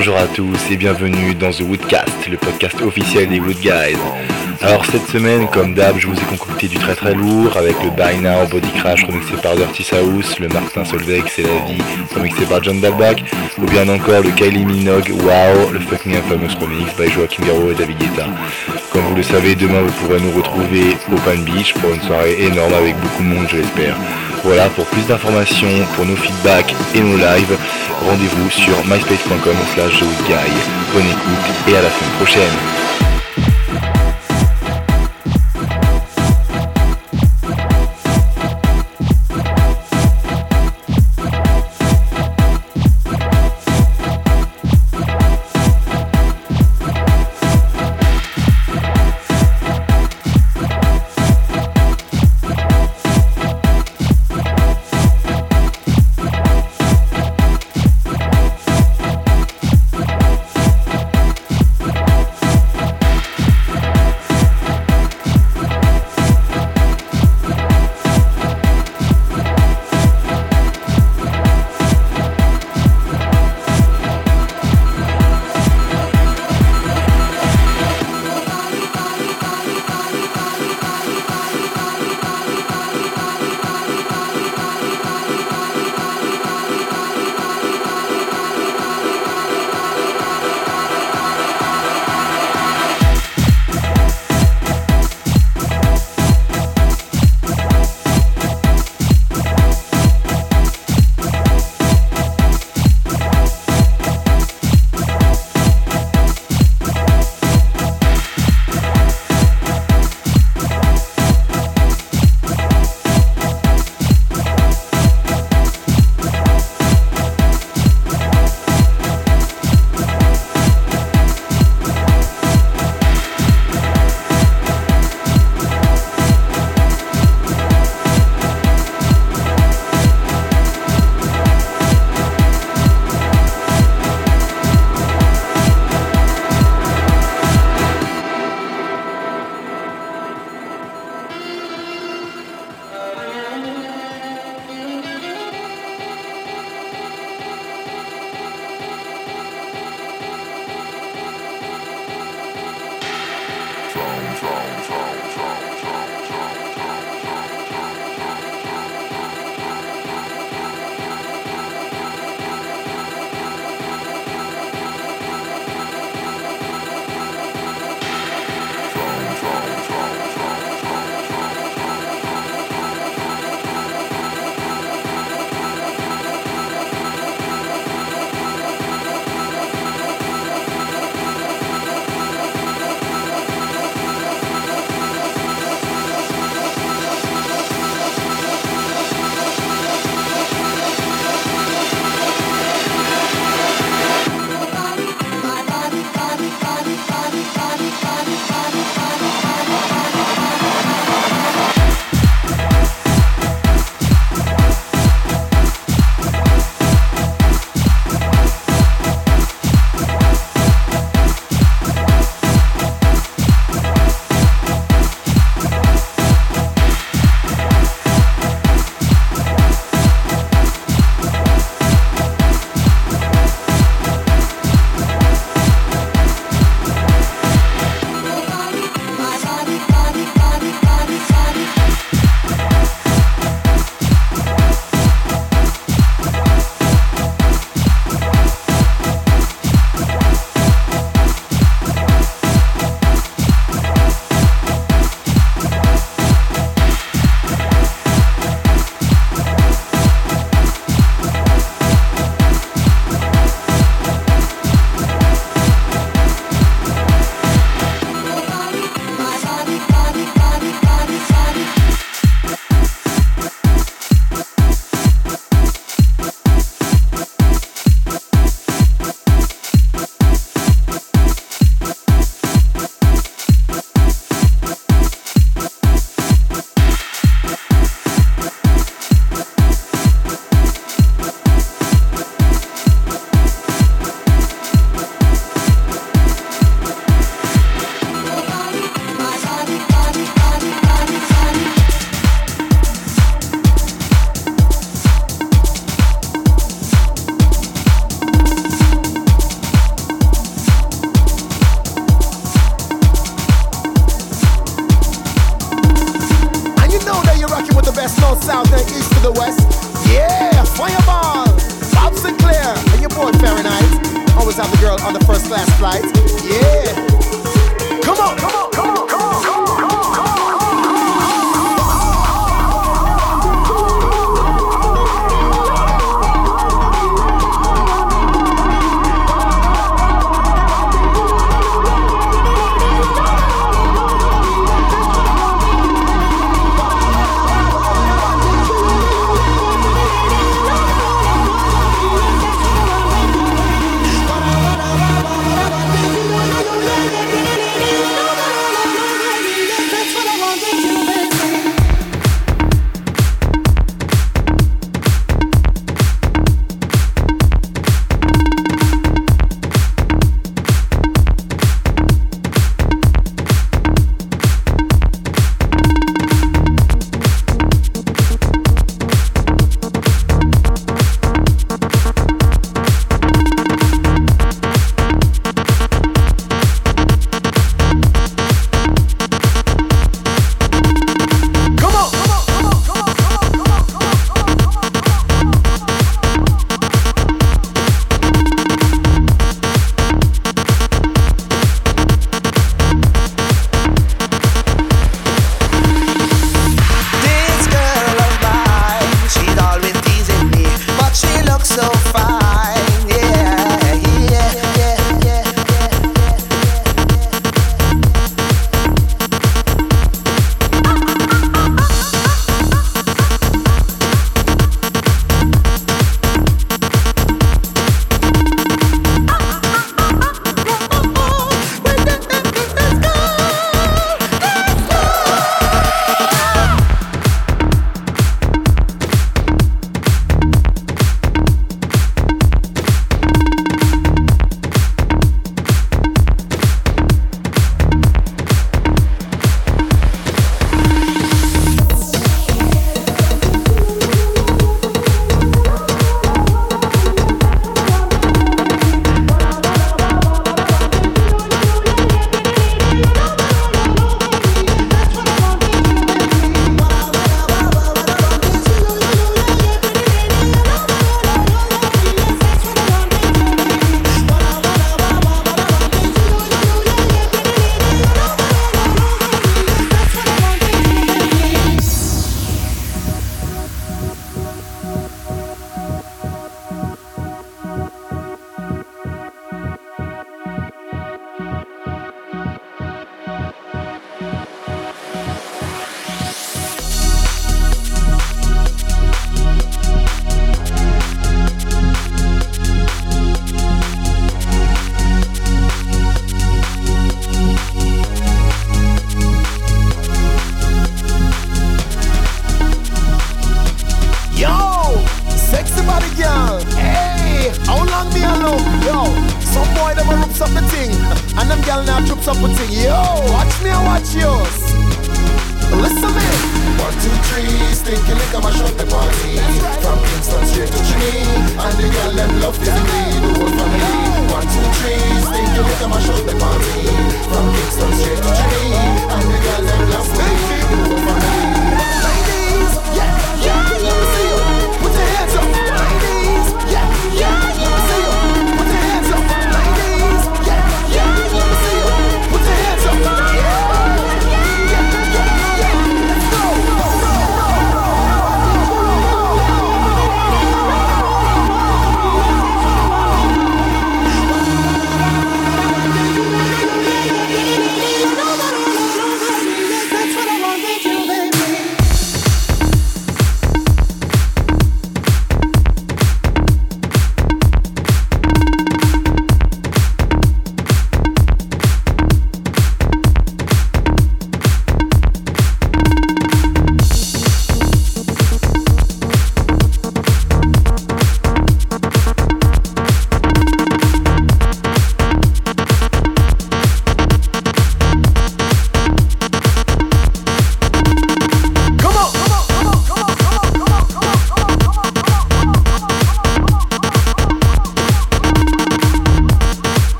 Bonjour à tous et bienvenue dans The Woodcast, le podcast officiel des Wood Guys. Alors cette semaine, comme d'hab, je vous ai concocté du très très lourd avec le Buy Now Body Crash remixé par Dirty South, le Martin Solveig C'est la vie remixé par John Dalbach, ou bien encore le Kylie Minogue Wow, le Fuck Me Infamous remix by Joaquin Garro et David Guetta. Comme vous le savez, demain vous pourrez nous retrouver au Pan Beach pour une soirée énorme avec beaucoup de monde, je l'espère. Voilà, pour plus d'informations, pour nos feedbacks et nos lives, rendez-vous sur myspace.com slash Bonne écoute et à la semaine prochaine.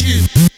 you.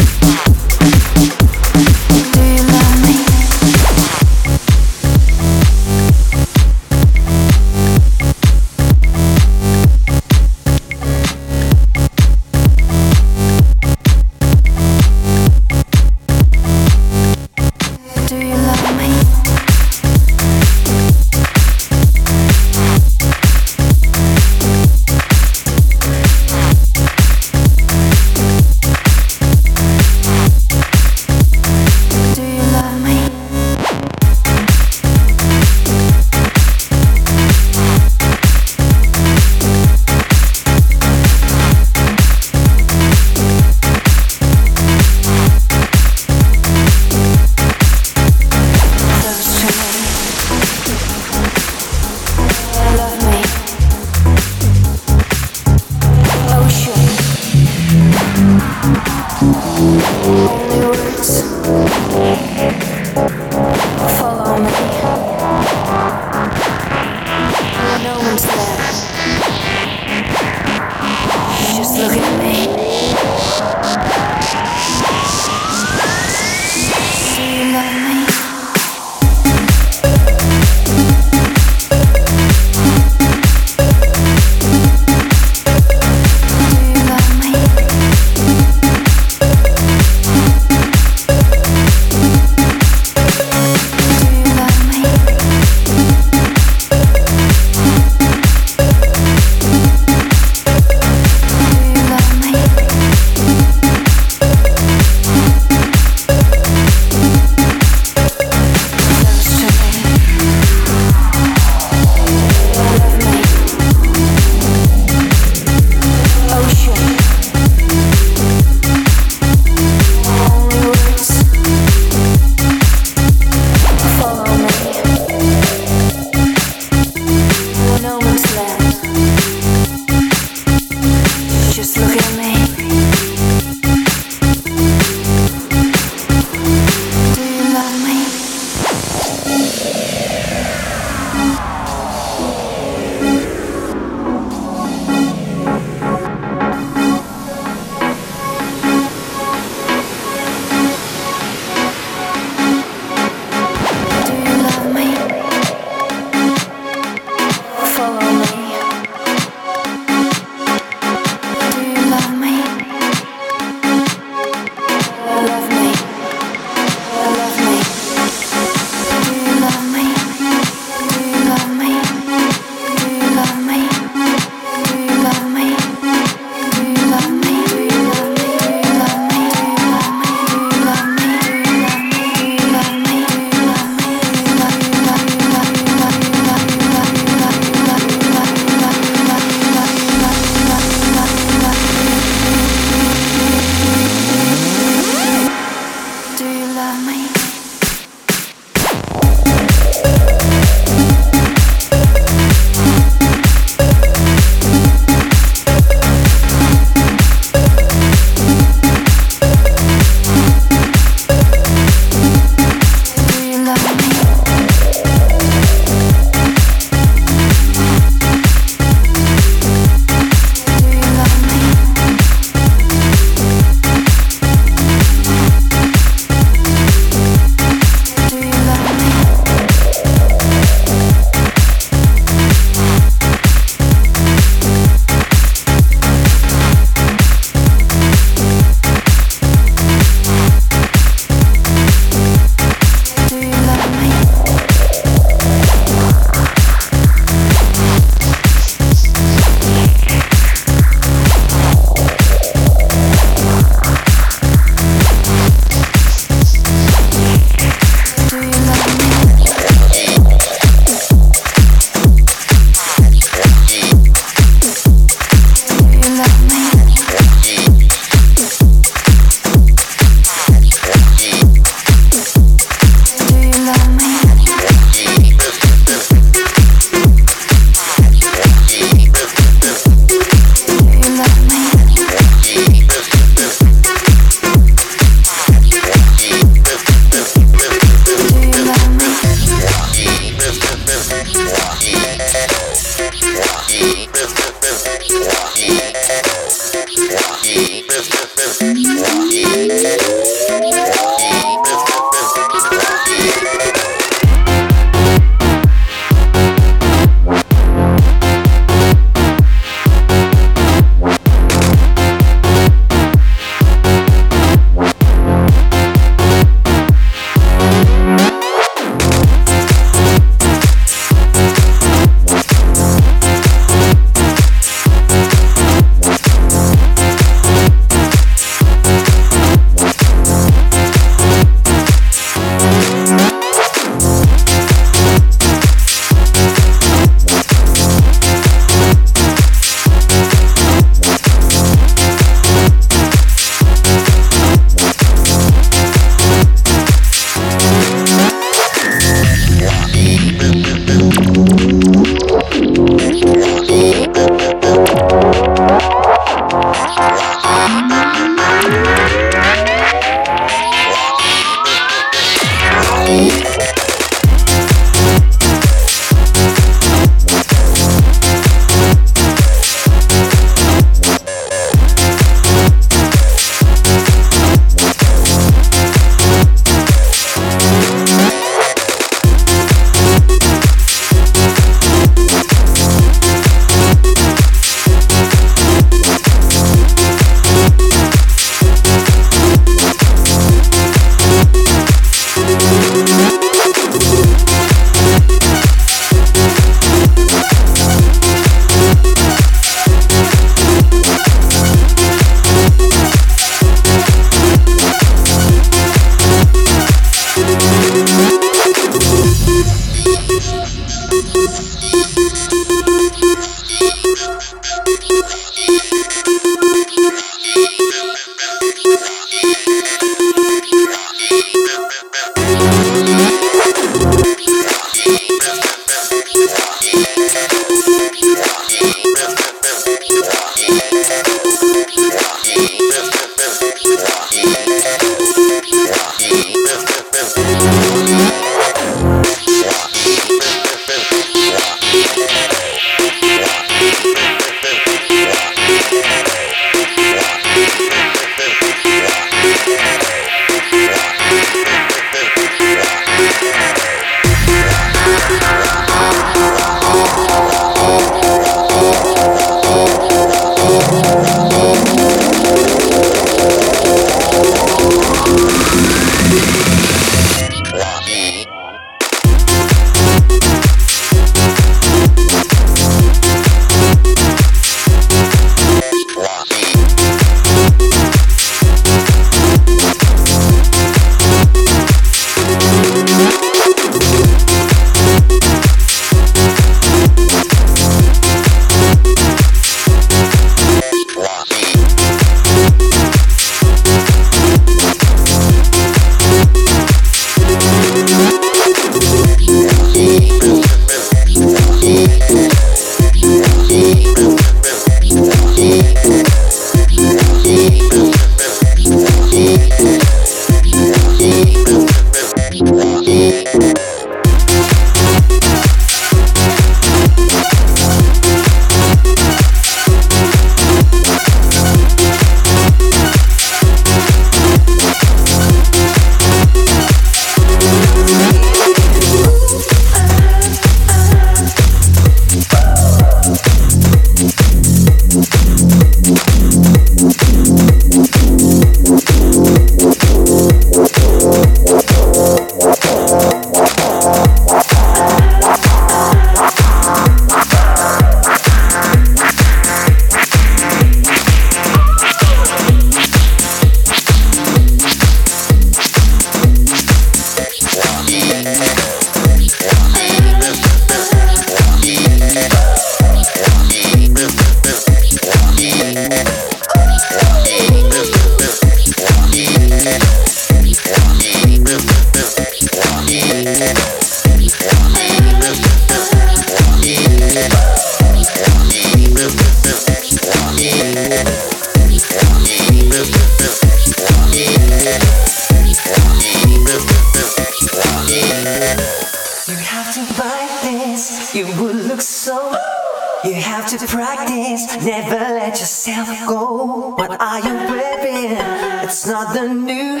It's not the new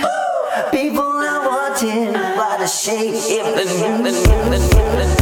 people I wanted, but a shame if the new.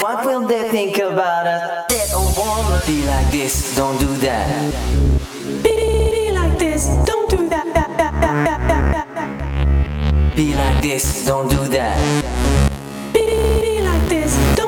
What will they think about us? They don't wanna be like this, don't do that. Be like this, don't do that, that, that, that, that, that, that. Be like this, don't do that. Be like this, don't